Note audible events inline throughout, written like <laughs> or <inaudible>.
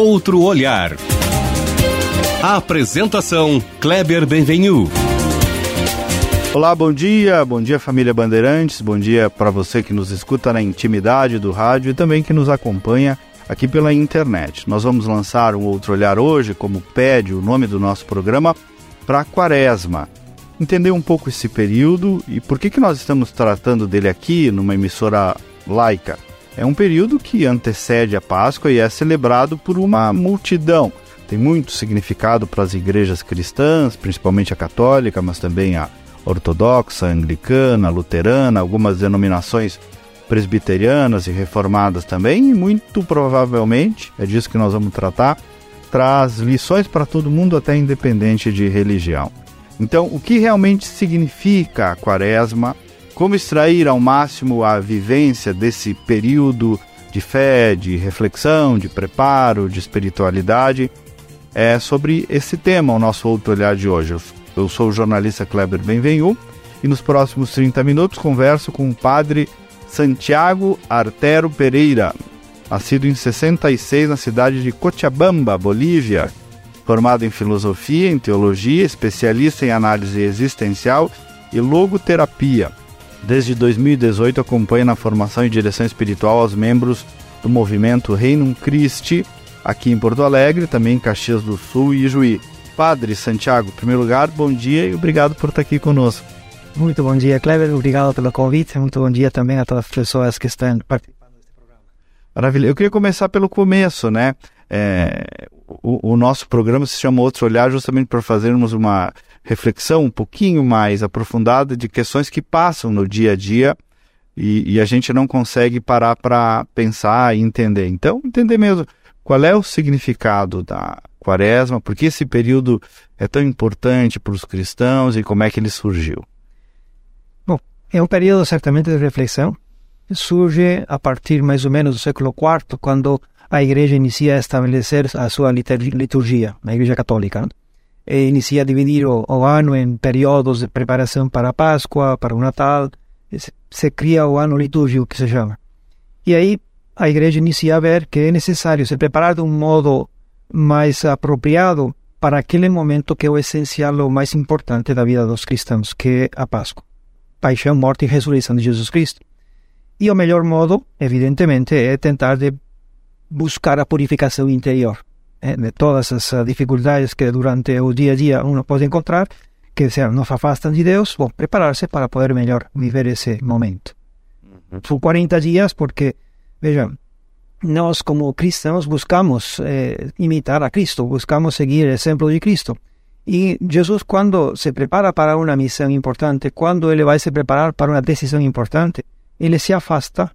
Outro Olhar. Apresentação Kleber Benvenu. Olá, bom dia, bom dia família Bandeirantes, bom dia para você que nos escuta na intimidade do rádio e também que nos acompanha aqui pela internet. Nós vamos lançar um outro olhar hoje, como pede o nome do nosso programa, para a Quaresma. Entender um pouco esse período e por que, que nós estamos tratando dele aqui numa emissora laica. É um período que antecede a Páscoa e é celebrado por uma multidão. Tem muito significado para as igrejas cristãs, principalmente a católica, mas também a ortodoxa, anglicana, luterana, algumas denominações presbiterianas e reformadas também, e muito provavelmente, é disso que nós vamos tratar, traz lições para todo mundo, até independente de religião. Então, o que realmente significa a quaresma? Como extrair ao máximo a vivência desse período de fé, de reflexão, de preparo, de espiritualidade? É sobre esse tema o nosso outro olhar de hoje. Eu sou o jornalista Kleber Benvenu e nos próximos 30 minutos converso com o padre Santiago Artero Pereira, nascido em 66 na cidade de Cochabamba, Bolívia. Formado em filosofia, em teologia, especialista em análise existencial e logoterapia. Desde 2018 acompanha na formação e direção espiritual aos membros do movimento Reino Christi, aqui em Porto Alegre, também em Caxias do Sul e Juí. Padre Santiago, em primeiro lugar, bom dia e obrigado por estar aqui conosco. Muito bom dia, Kleber. Obrigado pelo convite. Muito bom dia também a todas as pessoas que estão participando. Maravilha. Eu queria começar pelo começo, né? É, o, o, nosso programa se chama Outro Olhar justamente para fazermos uma reflexão um pouquinho mais aprofundada de questões que passam no dia a dia e, e a gente não consegue parar para pensar e entender. Então, entender mesmo qual é o significado da quaresma, por que esse período é tão importante para os cristãos e como é que ele surgiu. Bom, é um período certamente de reflexão. Surge a partir mais ou menos do século IV, quando a igreja inicia a estabelecer a sua liturgia, a igreja católica. Né? E inicia a dividir o, o, ano em períodos de preparação para a Páscoa, para o Natal. Se, se cria o ano litúrgico, que se chama. E aí a igreja inicia a ver que é necessário se preparar de um modo mais apropriado para aquele momento que é o essencial, o mais importante da vida dos cristãos, que é a Páscoa. Paixão, morte e ressurreição de Jesus Cristo. E o melhor modo, evidentemente, é tentar de buscar a purificação interior eh, de todas as dificuldades que durante o dia a dia uno pode encontrar, que sean, nos afastam de Deus, bom, preparar-se para poder melhor viver esse momento. São 40 dias porque, vejam, nós como cristãos buscamos eh, imitar a Cristo, buscamos seguir o exemplo de Cristo. E Jesus, quando se prepara para uma missão importante, quando ele vai se preparar para uma decisão importante, ele se afasta,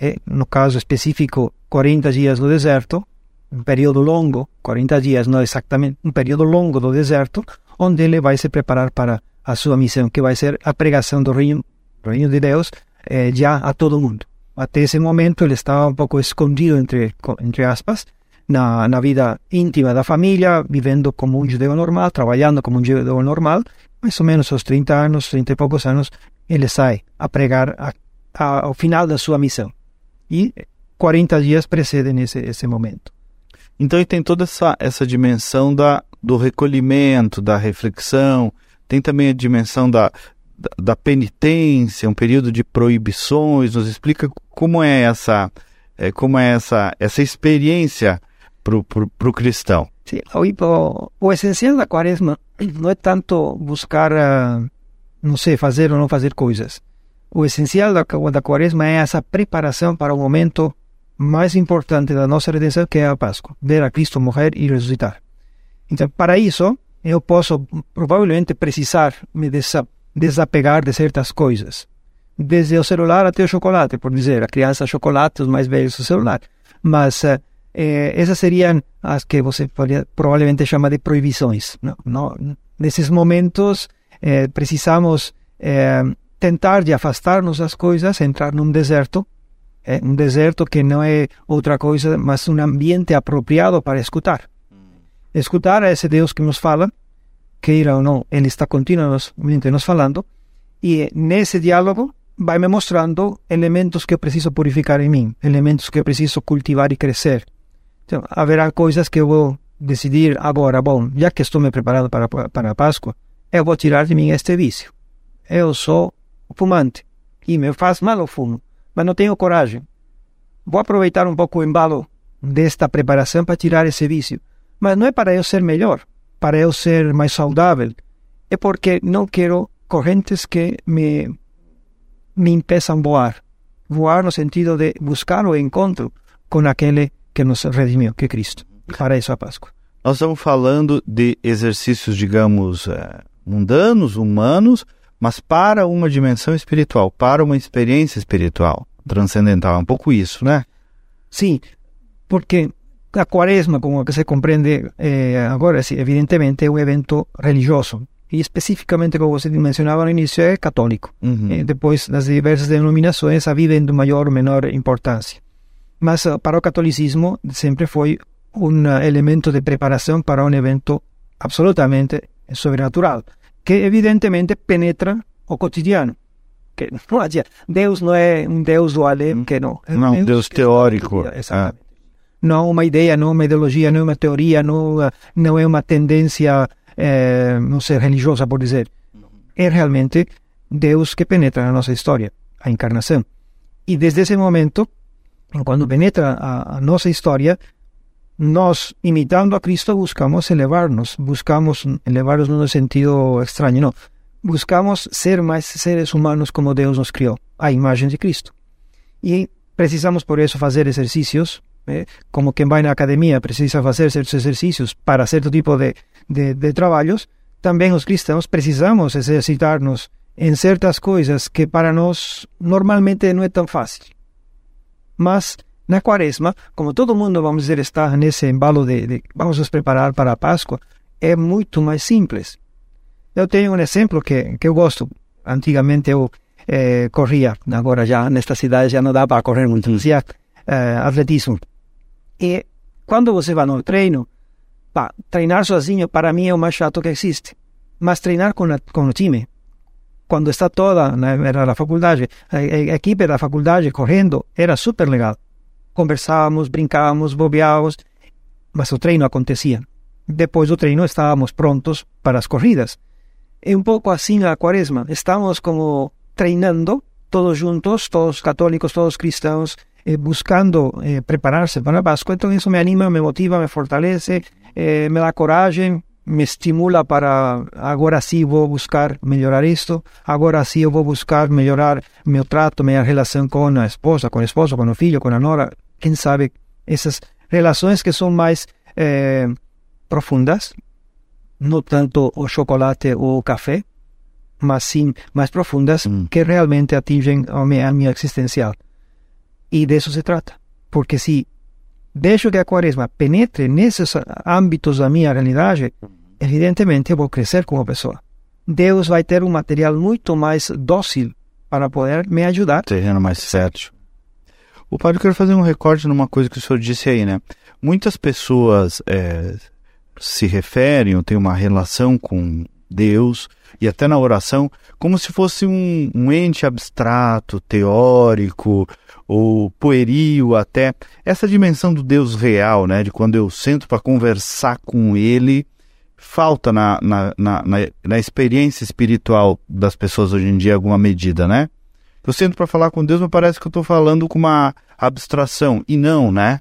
eh, no caso específico, 40 dias no deserto, um período longo, 40 dias, não exatamente, um período longo do deserto, onde ele vai se preparar para a sua missão, que vai ser a pregação do reino, do reino de Deus eh, já a todo mundo. Até esse momento ele estava um pouco escondido, entre, entre aspas, na, na vida íntima da família, vivendo como um judeu normal, trabalhando como um judeu normal. Mais ou menos aos 30 anos, 30 e poucos anos, ele sai a pregar a, ao final da sua missão. E 40 dias precedem esse, esse momento. Então, tem toda essa, essa dimensão da, do recolhimento, da reflexão, tem também a dimensão da, da, da penitência, um período de proibições. Nos explica como é essa, é, como é essa, essa experiência para o cristão. Sim, o, o, essencial da quaresma <clears throat> não é tanto buscar, uh, não sei, fazer ou não fazer coisas. O essencial da, da quaresma é essa preparação para o momento mais importante da nossa redenção, que é a Páscoa. Ver a Cristo morrer e ressuscitar. Então, para isso, eu posso provavelmente precisar me desapegar de certas coisas desde o celular até o chocolate, por dizer, a criança chocolate, os mais velhos o celular. Mas eh, essas seriam as que você provavelmente chama de proibições. Não, não, nesses momentos eh, precisamos eh, tentar de afastar-nos das coisas, entrar num deserto, um deserto que não é outra coisa, mas um ambiente apropriado para escutar. Escutar a esse Deus que nos fala, queira ou não, ele está continuamente nos falando, e nesse diálogo vai me mostrando elementos que eu preciso purificar em mim, elementos que eu preciso cultivar e crescer. Então, haverá coisas que eu vou decidir agora, bom, já que estou me preparando para, para a Páscoa, eu vou tirar de mim este vício. Eu sou fumante e me faz mal o fumo, mas não tenho coragem. Vou aproveitar um pouco o embalo desta preparação para tirar esse vício. Mas não é para eu ser melhor, para eu ser mais saudável. É porque não quero correntes que me, me impeçam voar. Voar no sentido de buscar o encontro com aquele que nos redimiu, que é Cristo. Para isso a Páscoa. Nós estamos falando de exercícios, digamos, é, mundanos, humanos, mas para uma dimensão espiritual, para uma experiência espiritual, transcendental. É um pouco isso, né? Sim, porque a quaresma, como se compreende eh, agora, sim, evidentemente é um evento religioso. E especificamente, como você mencionava no início, é católico. Uhum. E depois, nas diversas denominações, a vivem de maior ou menor importância. Mas uh, para o catolicismo sempre foi um elemento de preparação para um evento absolutamente sobrenatural, que evidentemente penetra o cotidiano. Que <laughs> não adianta. Deus não é um Deus do além, que não. É Não, Deus que teórico. está- Exatamente. Não uma ideia, não uma ideologia, não uma teoria, não, não é uma tendência, eh, não sei, religiosa, por dizer. É realmente Deus que penetra na nossa história, a encarnação. E desde esse momento, quando penetra a, a nossa história, nós, imitando a Cristo, buscamos elevar-nos, buscamos elevar-nos no sentido extraño, não. Buscamos ser mais seres humanos como Deus nos criou, a imagem de Cristo. E precisamos, por isso, fazer exercícios, eh, como quem vai na academia precisa fazer certos exercícios para certo tipo de, de, de trabalhos, também os cristãos precisamos exercitar-nos em certas coisas que para nós normalmente não é tão fácil. Mas na quaresma, como todo mundo, vamos dizer, está nesse embalo de, de vamos nos preparar para a Páscoa, é muito mais simples. Eu tenho um exemplo que, que eu gosto. Antigamente eu eh, corria, agora já nesta cidade já não dá para correr muito, fazia eh, atletismo. E quando você vai no treino, pá, treinar sozinho para mim é o mais chato que existe. Mas treinar com, a, com o time, quando está toda na, era na faculdade, a, a equipe da faculdade correndo, era super legal. Conversávamos, brincávamos, bobeávamos, mas o treino acontecia. Depois do treino estávamos prontos para as corridas. É um pouco assim a quaresma. Estamos como treinando, todos juntos, todos católicos, todos cristãos, eh, buscando eh, preparar-se para a Páscoa. Então isso me anima, me motiva, me fortalece, eh, me dá coragem, me estimula para agora sim vou buscar melhorar isto, agora sim eu vou buscar melhorar meu trato, minha relação com a esposa, com o esposo, com o filho, com a nora, quem sabe essas relações que são mais eh, profundas, não tanto o chocolate ou o café, mas sim mais profundas Hum. que realmente atingem a minha, a minha existencial. E disso se trata. Porque se deixo que a quaresma penetre nesses âmbitos da minha realidade, evidentemente eu vou crescer como pessoa. Deus vai ter um material muito mais dócil para poder me ajudar. terreno mais fértil. O padre, eu quero fazer um recorte numa coisa que o senhor disse aí, né? Muitas pessoas é, se referem ou têm uma relação com Deus e até na oração como se fosse um, um ente abstrato, teórico ou pueril até. Essa dimensão do Deus real, né? De quando eu sento para conversar com Ele, falta na, na, na, na, experiência espiritual das pessoas hoje em dia alguma medida, né? Eu sento para falar com Deus, mas parece que eu estou falando com uma abstração. E não, né?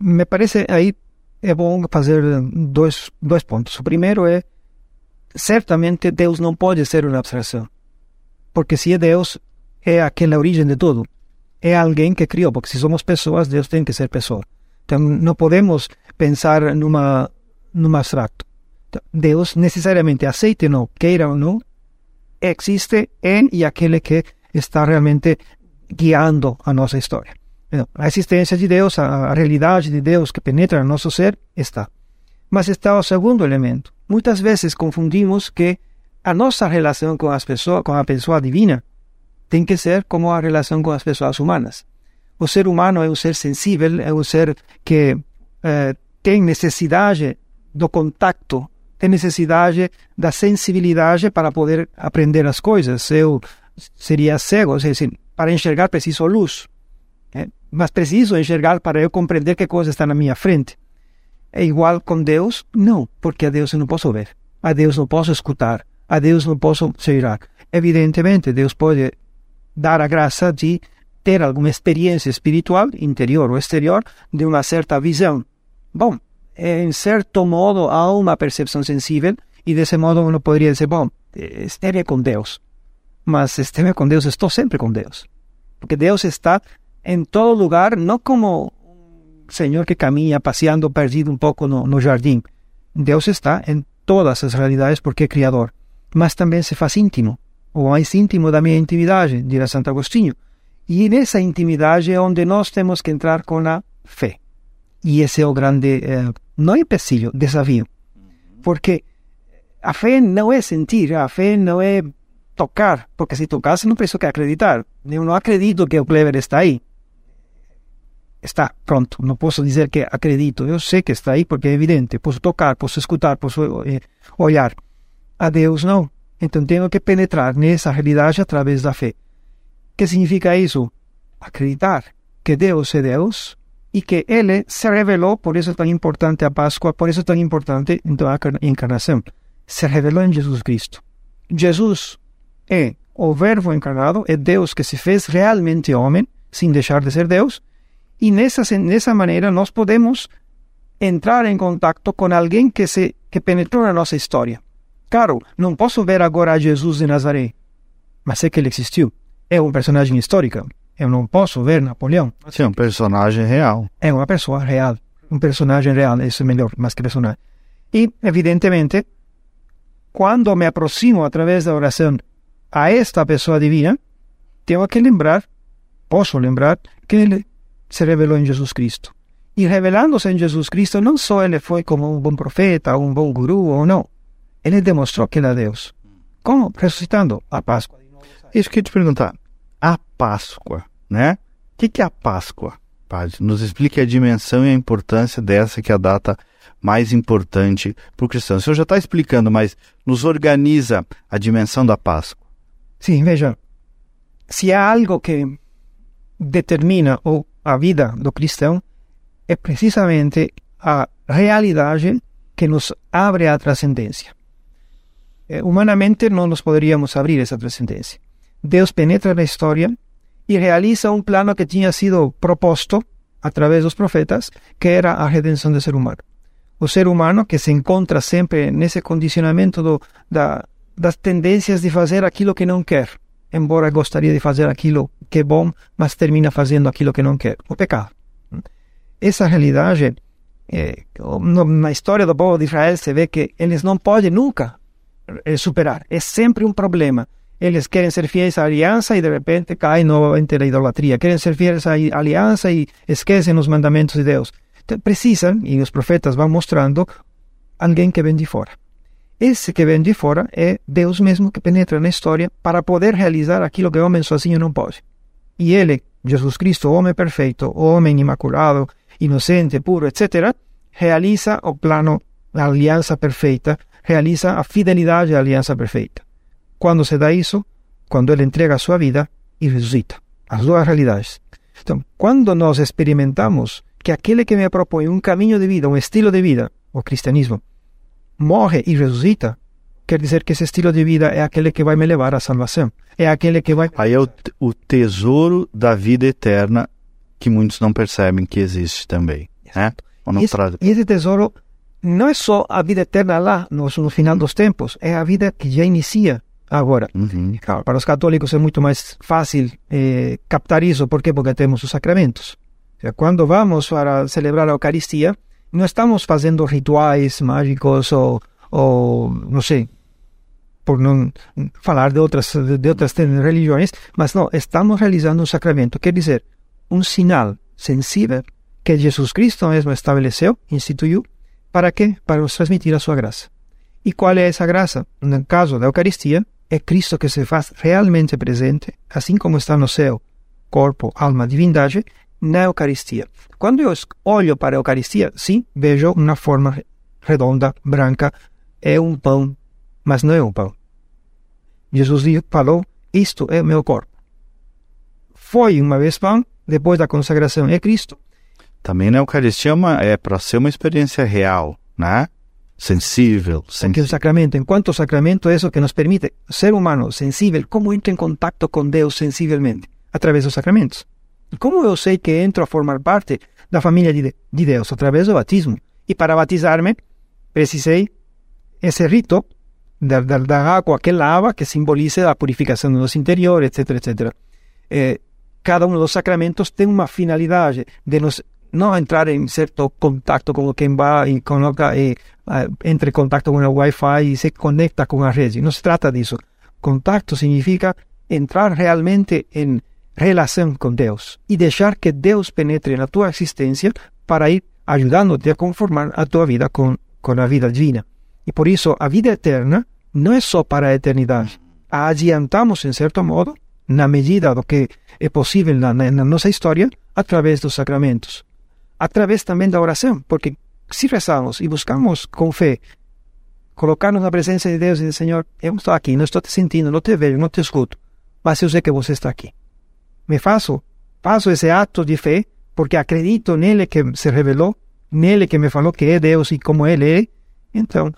Me parece aí é bom fazer dois, dois pontos. O primeiro é, certamente Deus não pode ser uma abstração. Porque se é Deus, é aquela origem de tudo. É alguém que criou, porque se somos pessoas, Deus tem que ser pessoa. Então não podemos pensar numa, numa abstracto. Então, Deus necessariamente, aceite ou não, queira ou não, existe em e aquele que está realmente guiando a nossa história. A existência de Deus, a, realidade de Deus que penetra no nosso ser, está. Mas está o segundo elemento. Muitas vezes confundimos que a nossa relação com as pessoas, com a pessoa divina, tem que ser como a relação com as pessoas humanas. O ser humano é um ser sensível, é um ser que eh, tem necessidade do contato, tem necessidade da sensibilidade para poder aprender as coisas. Eu seria cego, ou seja, para enxergar preciso luz. Eh, mas preciso enxergar para eu compreender que coisa está na minha frente. É igual com Deus? Não, porque a Deus eu não posso ver. A Deus não posso escutar. A Deus não posso cheirar. Evidentemente, Deus pode dar a graça de ter alguma experiência espiritual, interior ou exterior, de uma certa visão. Bom, em certo modo há uma percepção sensível e desse modo uno poderia dizer, bom, esteve com Deus. Mas esteve com Deus, estou sempre com Deus. Porque Deus está em todo lugar, não como um Senhor que caminha passeando perdido um pouco no, no jardim. Deus está em todas as realidades porque é Criador. Mas também se faz íntimo, o mais íntimo da minha intimidade, dirá Santo Agostinho. E nessa intimidade é onde nós temos que entrar com a fé. E esse é o grande, eh, não é empecilho, desafio. Porque a fé não é sentir, a fé não é tocar, porque se tocasse não preciso que acreditar. Eu não acredito que o Clever está aí. Está, pronto, não posso dizer que acredito, eu sei que está aí porque é evidente, posso tocar, posso escutar, posso eh, olhar. A Deus não. Então tenho que penetrar nessa realidade através da fé. que significa isso? Acreditar que Deus é Deus y que Él se reveló, por eso es tan importante a Pascua, por eso es tan importante en toda encarnación. Se reveló en Jesús Cristo. Jesús es o Verbo encarnado, es Deus que se fez realmente homem, sin deixar de ser Deus, e nessa, nessa maneira nós podemos entrar em contato com alguém que se que penetrou na nossa história. Claro, não posso ver agora Jesus de Nazaré, mas sei que ele existiu. É um personagem histórico. Eu não posso ver Napoleão. Sim, um personagem real. É uma pessoa real. Um personagem real, isso é melhor, mais que personagem. E, evidentemente, quando me aproximo através da oração a esta pessoa divina, tenho que lembrar, posso lembrar, que ele se revelou em Jesus Cristo. E revelando-se em Jesus Cristo, não só ele foi como um bom profeta, um bom guru ou não. Ele demonstrou que era Deus. Como? Ressuscitando a Páscoa. Isso que eu te perguntar Páscoa, né? O que, que é a Páscoa, Padre? Nos explique a dimensão e a importância dessa que é a data mais importante para o cristão. O senhor já está explicando, mas nos organiza a dimensão da Páscoa. Sim, veja, se há algo que determina a vida do cristão, é precisamente a realidade que nos abre a transcendência. Eh, humanamente não nos poderíamos abrir essa transcendência. Deus penetra na história e realiza um plano que tinha sido proposto através dos profetas, que era a redenção do ser humano. O ser humano que se encontra sempre nesse condicionamento do, da, das tendências de fazer aquilo que não quer, embora gostaria de fazer aquilo que é bom, mas termina fazendo aquilo que não quer, o pecado. Essa realidade, é, na história do povo de Israel, se vê que eles não podem nunca eh, superar. É sempre um problema. Eles querem ser fiéis à aliança e de repente caem novamente na idolatria. Querem ser fiéis à aliança e esquecem os mandamentos de Deus. Então, precisam, e os profetas vão mostrando, alguém que vem de fora. Esse que vem de fora é Deus mesmo que penetra na história para poder realizar aquilo que o homem sozinho não pode. E ele, Jesus Cristo, homem perfeito, homem imaculado, inocente, puro, etc., realiza o plano da aliança perfeita, realiza a fidelidade da aliança perfeita. Quando se dá isso? Quando ele entrega a sua vida e ressuscita. As duas realidades. Então, quando nós experimentamos que aquele que me propõe um caminho de vida, um estilo de vida, o cristianismo, morre e ressuscita, quer dizer que esse estilo de vida é aquele que vai me levar à salvação. É aquele que vai. Aí é o, o tesouro da vida eterna que muitos não percebem que existe também. Né? E esse, esse tesouro não é só a vida eterna lá, no, no final dos tempos, é a vida que já inicia Agora, uhum. claro, para os católicos é muito mais fácil eh, captar isso, por quê? Porque temos os sacramentos. quando vamos para celebrar a Eucaristia, não estamos fazendo rituais mágicos ou, ou não sei, por não falar de outras, de outras religiões, mas não, estamos realizando um sacramento, quer dizer, um sinal sensível que Jesus Cristo mesmo estabeleceu, instituiu, para quê? Para nos transmitir a sua graça. E qual é essa graça? No caso da Eucaristia, é Cristo que se faz realmente presente, assim como está no céu, corpo, alma, divindade, na Eucaristia. Quando eu olho para a Eucaristia, sim, vejo uma forma redonda, branca, é um pão, mas não é um pão. Jesus falou: Isto é meu corpo. Foi uma vez pão depois da consagração é Cristo. Também na Eucaristia é, é para ser uma experiência real, né? Sensível, que o sensível. sacramento, enquanto sacramento, é isso que nos permite ser humano sensível, como entra em contato com Deus sensivelmente? Através dos sacramentos. E como eu sei que entro a formar parte da família de, de Deus? Através do batismo. E para batizar-me, precisei esse rito da, da, da água que lava, que simboliza a purificação do nosso interior, etc, etc. Eh, cada um dos sacramentos tem uma finalidade de nos não entrar em certo contato com quem vai e coloca e ah, entra em contato com o Wi-Fi e se conecta com a rede. Não se trata disso. Contato significa entrar realmente em relação com Deus e deixar que Deus penetre na tua existência para ir ajudando-te a conformar a tua vida com, com a vida divina. E por isso a vida eterna não é só para a eternidade. A adiantamos, em certo modo, na medida do que é possível na, na nossa história, através dos sacramentos. Através também da oração, porque se rezamos e buscamos com fé colocar-nos na presença de Deus e dizer, Senhor, eu estou aqui, não estou te sentindo, não te vejo, não te escuto, mas eu sei que você está aqui. Me faço, faço esse ato de fé porque acredito nele que se revelou, nele que me falou que é Deus e como ele é, então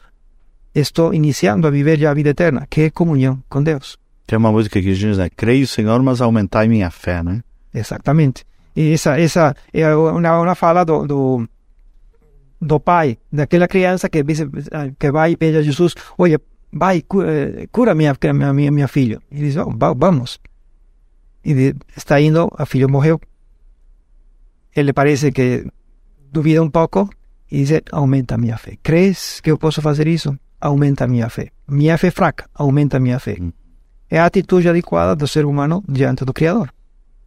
estou iniciando a viver já a vida eterna, que é comunhão com Deus. Tem uma música que diz, né? Creio, Senhor, mas aumentai minha fé, né? Exatamente. E essa, essa é uma, uma fala do, do, do pai, daquela criança que, diz- que vai e pede a Jesus, olha, vai, eh, cura minha, minha, minha, filha. E diz, oh, va- vamos. E está indo, a filha morreu. Ele parece que duvida um pouco e diz, aumenta a minha fé. Crees que eu posso fazer isso? Aumenta a minha fé. Minha fé fraca, aumenta a minha fé. Hum. É a atitude adequada do ser humano diante do Criador.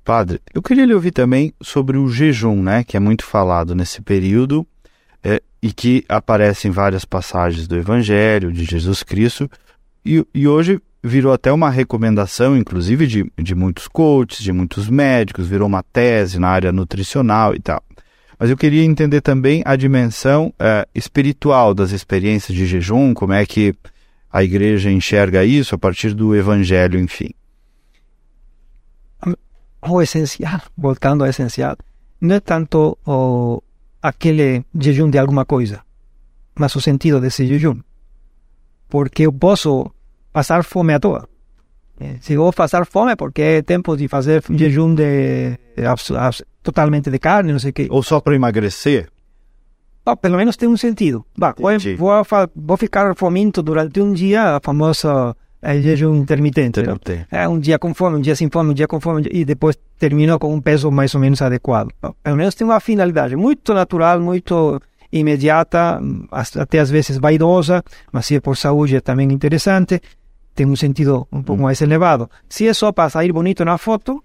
Padre, eu queria lhe ouvir também sobre o jejum, né? Que é muito falado nesse período é, e que aparece em várias passagens do Evangelho de Jesus Cristo e, e hoje virou até uma recomendação, inclusive de, de muitos coaches, de muitos médicos, virou uma tese na área nutricional e tal. Mas eu queria entender também a dimensão é, espiritual das experiências de jejum, como é que a igreja enxerga isso a partir do Evangelho, enfim. O essencial, voltando ao essencial, não é tanto o, aquele jejum de alguma coisa, mas o sentido desse jejum. Porque eu posso passar fome à toa. Eh, Se vou passar fome, é porque é tempo de fazer jejum de, abs- totalmente de carne, não sei o quê. Ou só para emagrecer? Bom, pelo menos tem um sentido. Bah, vou, vou, vou ficar fominto durante um dia, a famosa eh, jejum intermitente. Tem. É um dia com fome, um dia sem fome, um dia com fome, e depois termina com um peso mais ou menos adequado. Pelo menos tem uma finalidade muito natural, muito imediata, hum, até às vezes vaidosa, mas se é por saúde é também interessante, tem um sentido um pouco mais elevado. Se é só para sair bonito na foto,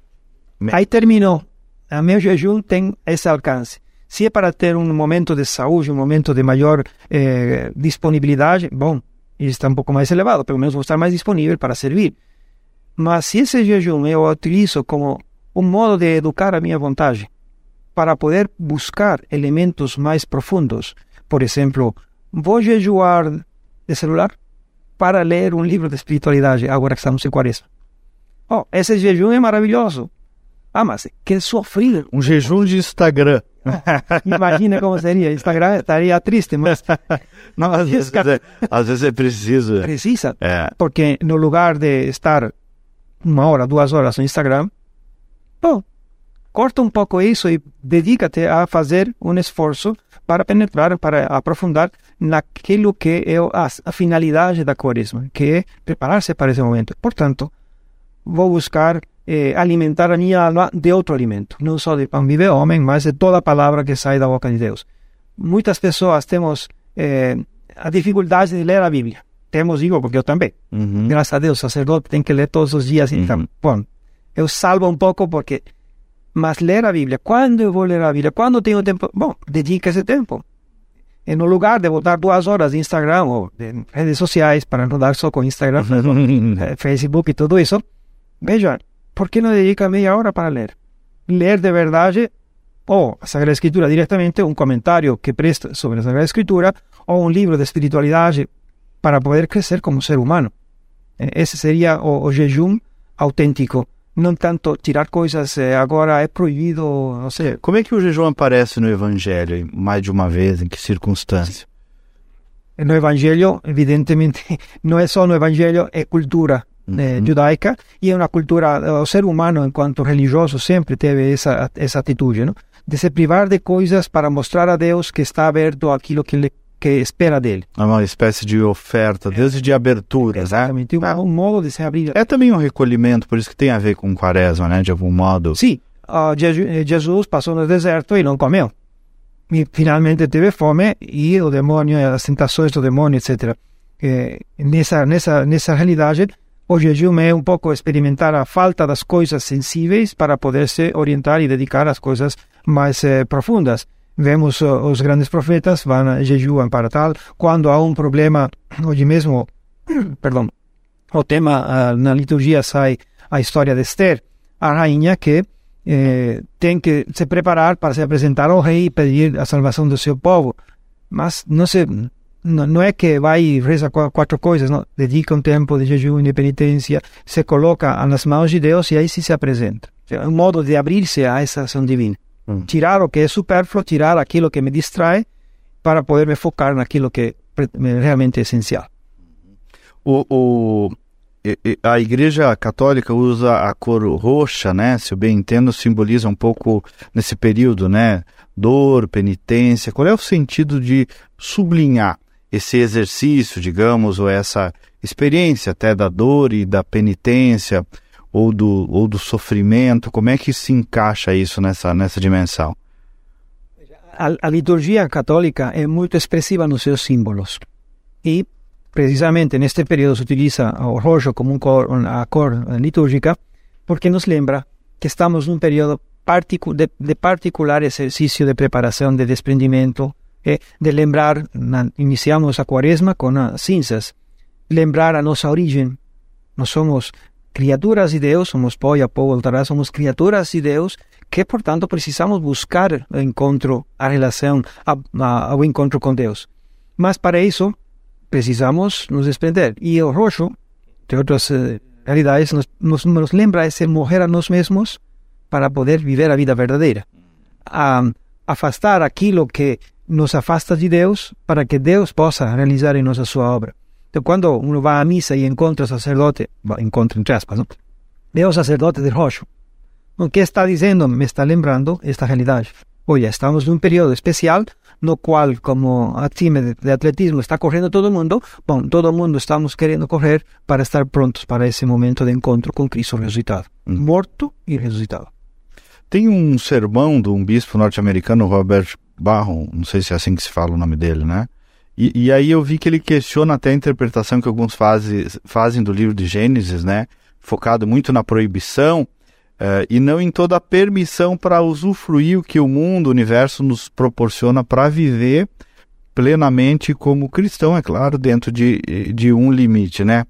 Me- aí terminou. O meu jejum tem esse alcance. Se é para ter um momento de saúde, um momento de maior eh, disponibilidade, bom, isso está um pouco mais elevado, pelo menos vou estar mais disponível para servir. Mas se esse jejum eu utilizo como um modo de educar a minha vontade, para poder buscar elementos mais profundos, por exemplo, vou jejuar de celular para ler um livro de espiritualidade agora que estamos em quaresma. Oh, esse jejum é maravilhoso. Ah, mas que sofrer. Um jejum de Instagram. <laughs> Imagina como seria. Instagram estaria triste, mas <laughs> Não, às, <laughs> vezes é, às vezes é preciso. precisa. É, Porque no lugar de estar uma hora, duas horas no Instagram, bom, corta um pouco isso e dedica-te a fazer um esforço para penetrar, para aprofundar naquilo que é a, a finalidade da quaresma, que é preparar-se para esse momento. Portanto, vou buscar eh, alimentar a minha alma de outro alimento, não só de pão vive homem, mas de toda a palavra que sai da boca de Deus. Muitas pessoas temos eh, a dificuldade de ler a Bíblia. Temos, digo, porque eu também. uhum. Graças a Deus, o sacerdote tem que ler todos os dias. Então, Uhum. bom, eu salvo um pouco porque... Mas ler a Bíblia, quando eu vou ler a Bíblia? Quando tenho tempo? Bom, dedica esse tempo. E no lugar de botar duas horas de Instagram ou de redes sociais, para não dar só com Instagram, <laughs> eh, Facebook e tudo isso, veja, por que não dedica meia hora para ler? Ler de verdade, ou a Sagrada Escritura diretamente, um comentário que presta sobre a Sagrada Escritura, ou um livro de espiritualidade para poder crescer como ser humano. Eh, Esse seria o, o jejum autêntico não tanto tirar coisas, eh, agora é proibido, não sei. Como é que o jejum aparece no Evangelho, mais de uma vez, em que circunstância? No Evangelho, evidentemente, não é só no Evangelho, é cultura eh, judaica e é uma cultura, o ser humano, enquanto religioso, sempre teve essa, essa atitude, de se privar de coisas para mostrar a Deus que está aberto àquilo que ele que espera dele. É uma espécie de oferta, Deus de abertura, né? Exatamente, um, um modo de se abrir. É também um recolhimento, por isso que tem a ver com quaresma, né, de algum modo. Sim, uh, Jesus passou no deserto e não comeu. E finalmente teve fome e o demônio, as tentações do demônio, etc. Eh, nessa, nessa, nessa realidade, o jejum é um pouco experimentar a falta das coisas sensíveis para poder se orientar e dedicar às coisas mais eh, profundas. Vemos uh, os grandes profetas vão jejuam para tal. Quando há um problema, hoje mesmo, <coughs> perdão, o tema uh, na liturgia sai a história de Esther, a rainha que eh, tem que se preparar para se apresentar ao rei e pedir a salvação do seu povo. Mas não se não, não é que vai e reza quatro coisas, não. Dedica um tempo de jejum e de penitência, se coloca nas mãos de Deus e aí sim se apresenta. É um modo de abrir-se a essa ação divina. Hum. Tirar o que é supérfluo, tirar aquilo que me distrai, para poder me focar naquilo que é realmente essencial. O, o, a Igreja Católica usa a cor roxa, né? Se eu bem entendo, simboliza um pouco nesse período, né? Dor, penitência. Qual é o sentido de sublinhar esse exercício, digamos, ou essa experiência até da dor e da penitência? ou do, ou do sofrimento? Como é que se encaixa isso nessa, nessa dimensão? A, a liturgia católica é muito expressiva nos seus símbolos. E, precisamente, neste período se utiliza o roxo como um cor, a cor litúrgica, porque nos lembra que estamos num período de, de, particular exercício de preparação, de desprendimento, e de lembrar, na, iniciamos a quaresma com as cinzas, lembrar a nossa origem. Nós somos criaturas de Deus, somos pó e a pó voltará, somos criaturas de Deus que, portanto, precisamos buscar o encontro, a relação, a, a, o encontro com Deus. Mas para isso, precisamos nos desprender. E o roxo, de outras uh, realidades, nos, nos, nos, lembra esse morrer a nós mesmos para poder viver a vida verdadeira. A, afastar aquilo que nos afasta de Deus para que Deus possa realizar em nós a sua obra. Então, quando uno vai à missa e encontra o sacerdote, encontra entre aspas, não? é o sacerdote de roxo. O que está dizendo? Me está lembrando esta realidade. Olha, estamos num período especial no qual, como a time de atletismo está correndo todo mundo, bom, todo mundo estamos querendo correr para estar prontos para esse momento de encontro com Cristo ressuscitado, hum. morto e ressuscitado. Tem um sermão de um bispo norte-americano, Robert Barron, não sei se é assim que se fala o nome dele, né? E, e, aí eu vi que ele questiona até a interpretação que alguns fazem, fazem do livro de Gênesis, né? Focado muito na proibição uh, e não em toda a permissão para usufruir o que o mundo, o universo nos proporciona para viver plenamente como cristão, é claro, dentro de, de um limite, né?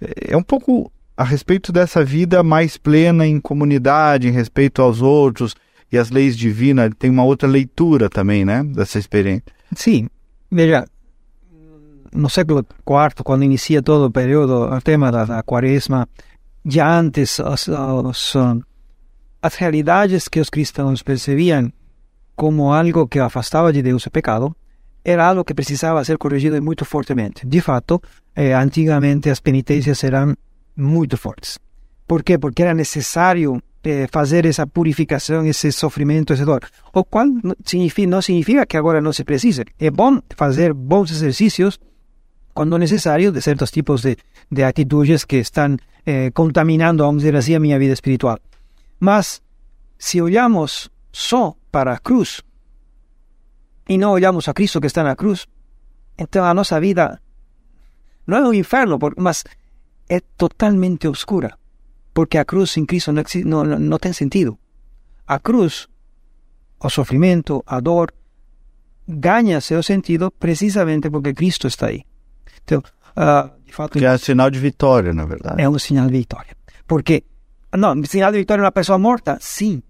É um pouco a respeito dessa vida mais plena em comunidade, em respeito aos outros e as leis divinas, tem uma outra leitura também, né, dessa experiência. Sim, veja, no século IV, quando inicia todo o período, o tema da, da quaresma, já antes os, os, as realidades que os cristãos percebiam como algo que afastava de Deus o pecado, era algo que precisava ser corrigido muito fortemente. De fato, eh, antigamente as penitências eram muito fortes. Por quê? Porque era necessário eh, fazer essa purificação, esse sofrimento, esse dor. O qual significa, não significa que agora não se precise. É bom fazer bons exercícios cuando necesario, de ciertos tipos de, de actitudes que están eh, contaminando, vamos a decir así, a mi vida espiritual. Mas, si olhamos só para a cruz e não olhamos a Cristo que está na cruz, então a nossa vida não é um inferno, mas é totalmente oscura, porque a cruz sem Cristo não, tem sentido. A cruz, o sofrimento, a dor, ganha seu sentido precisamente porque Cristo está aí. Então, uh, de fato. Que é um sinal de vitória, na verdade. É um sinal de vitória. Porque. Não, sinal de vitória de uma pessoa morta? Sim.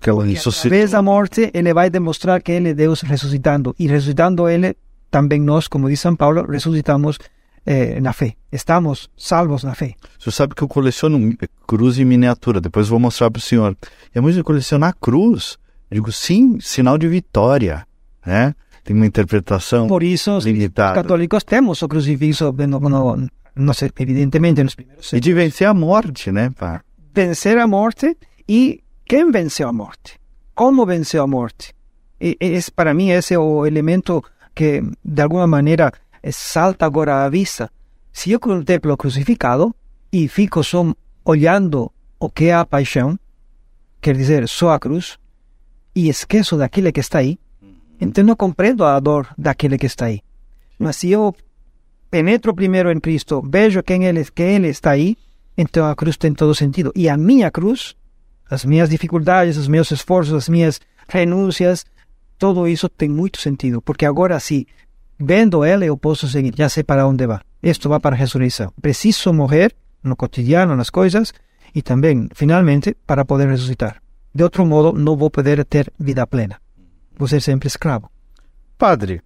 Que ela ressuscitou. Através da morte, ele vai demonstrar que ele é Deus ressuscitando. E ressuscitando ele, também nós, como diz São Paulo, ressuscitamos eh, na fé. Estamos salvos na fé. O senhor sabe que eu coleciono cruz em miniatura, depois vou mostrar para o senhor. E é muito colecionar cruz. Eu digo, sim, sinal de vitória, né? Tem uma interpretação Por isso, os limitada. católicos temos o crucifixo, no, no, no sé, evidentemente, nos primeiros E séculos. de vencer a morte, né, pá? Vencer a morte e quem venceu a morte? Como venceu a morte? E, e para mim, esse é o elemento que, de alguma maneira, eh, salta agora à vista. Se eu contemplo o crucificado e fico só olhando o que é a paixão, quer dizer, só a cruz, e esqueço daquele que está aí, então não compreendo a dor daquele que está aí. Mas se eu penetro primeiro em Cristo, vejo quem ele, que ele está aí, então a cruz tem todo sentido. E a minha cruz, as minhas dificuldades, os meus esforços, as minhas renúncias, tudo isso tem muito sentido, porque agora sim, vendo ele, eu posso seguir, já sei para onde vai. Isto vai para a ressurreição. Preciso morrer no cotidiano, nas coisas, e também, finalmente, para poder ressuscitar. De outro modo, não vou poder ter vida plena. Vou ser sempre escravo. Padre,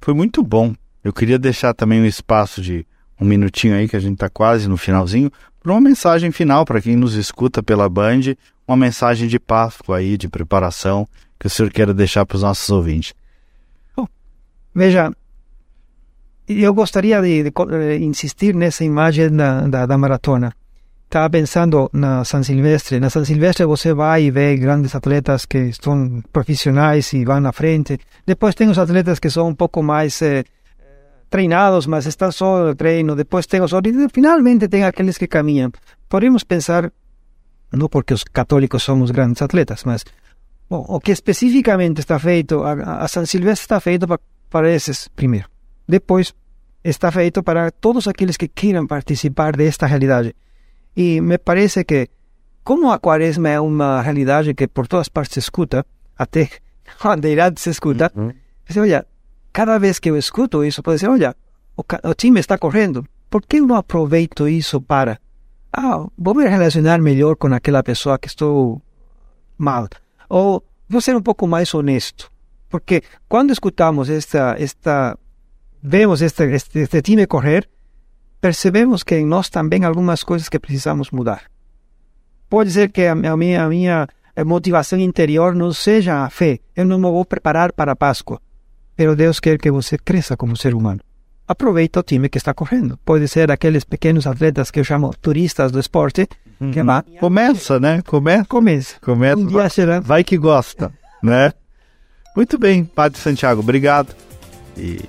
foi muito bom. Eu queria deixar também um espaço de um minutinho aí, que a gente está quase no finalzinho, para uma mensagem final para quem nos escuta pela Band, uma mensagem de Páscoa aí, de preparação, que o senhor queira deixar para os nossos ouvintes. Veja, eu gostaria de, de eh, insistir nessa imagem da, da, da maratona. Estava pensando na San Silvestre. Na San Silvestre você vai e vê grandes atletas que estão profissionais e vão na frente. Depois tem os atletas que são um pouco mais eh, treinados, mas estão só no treino. Depois tem os outros. Finalmente tem aqueles que caminham. Podemos pensar, não porque os católicos somos grandes atletas, mas bom, o que especificamente está feito, a, a San Silvestre está feito pa, para esses primeiro. Depois está feito para todos aqueles que queiram participar desta realidade. E me parece que, como a quaresma é uma realidade que por todas partes se escuta, até <laughs> bandeirantes se escuta, você olha, cada vez que eu escuto isso, pode dizer, olha, o, o time está correndo, por que eu não aproveito isso para, ah, vou me relacionar melhor com aquela pessoa que estou mal, ou vou ser um pouco mais honesto, porque quando escutamos esta, esta, vemos este, este, este time correr, percebemos que em nós também algumas coisas que precisamos mudar. Pode ser que a, a minha, a minha eh, motivação interior não seja a fé. Eu não me vou preparar para a Páscoa. Mas Deus quer que você cresça como ser humano. Aproveita o time que está correndo. Pode ser aqueles pequenos atletas que eu chamo turistas do esporte, que vão. Começa, né? Começa. Começa. Começa. Um dia será. Vai que gosta, né? Muito bem, Padre Santiago, obrigado. E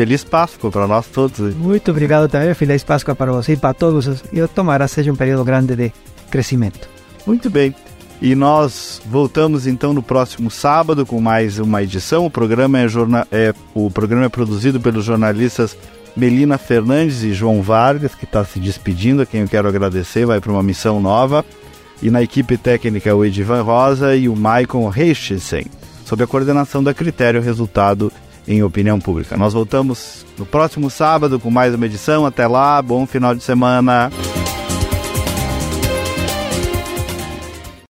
feliz Páscoa para nós todos. Muito obrigado também. Feliz Páscoa para você e para todos. E tomara seja um período grande de crescimento. Muito bem. E nós voltamos então no próximo sábado com mais uma edição. O programa é, jorna... é... O programa é produzido pelos jornalistas Melina Fernandes e João Vargas, que está se despedindo, a quem eu quero agradecer, vai para uma missão nova. E na equipe técnica o Edivan Rosa e o Maicon Reichsen, sob a coordenação da Critério Resultado em Opinião Pública. Nós voltamos no próximo sábado com mais uma edição. Até lá, bom final de semana.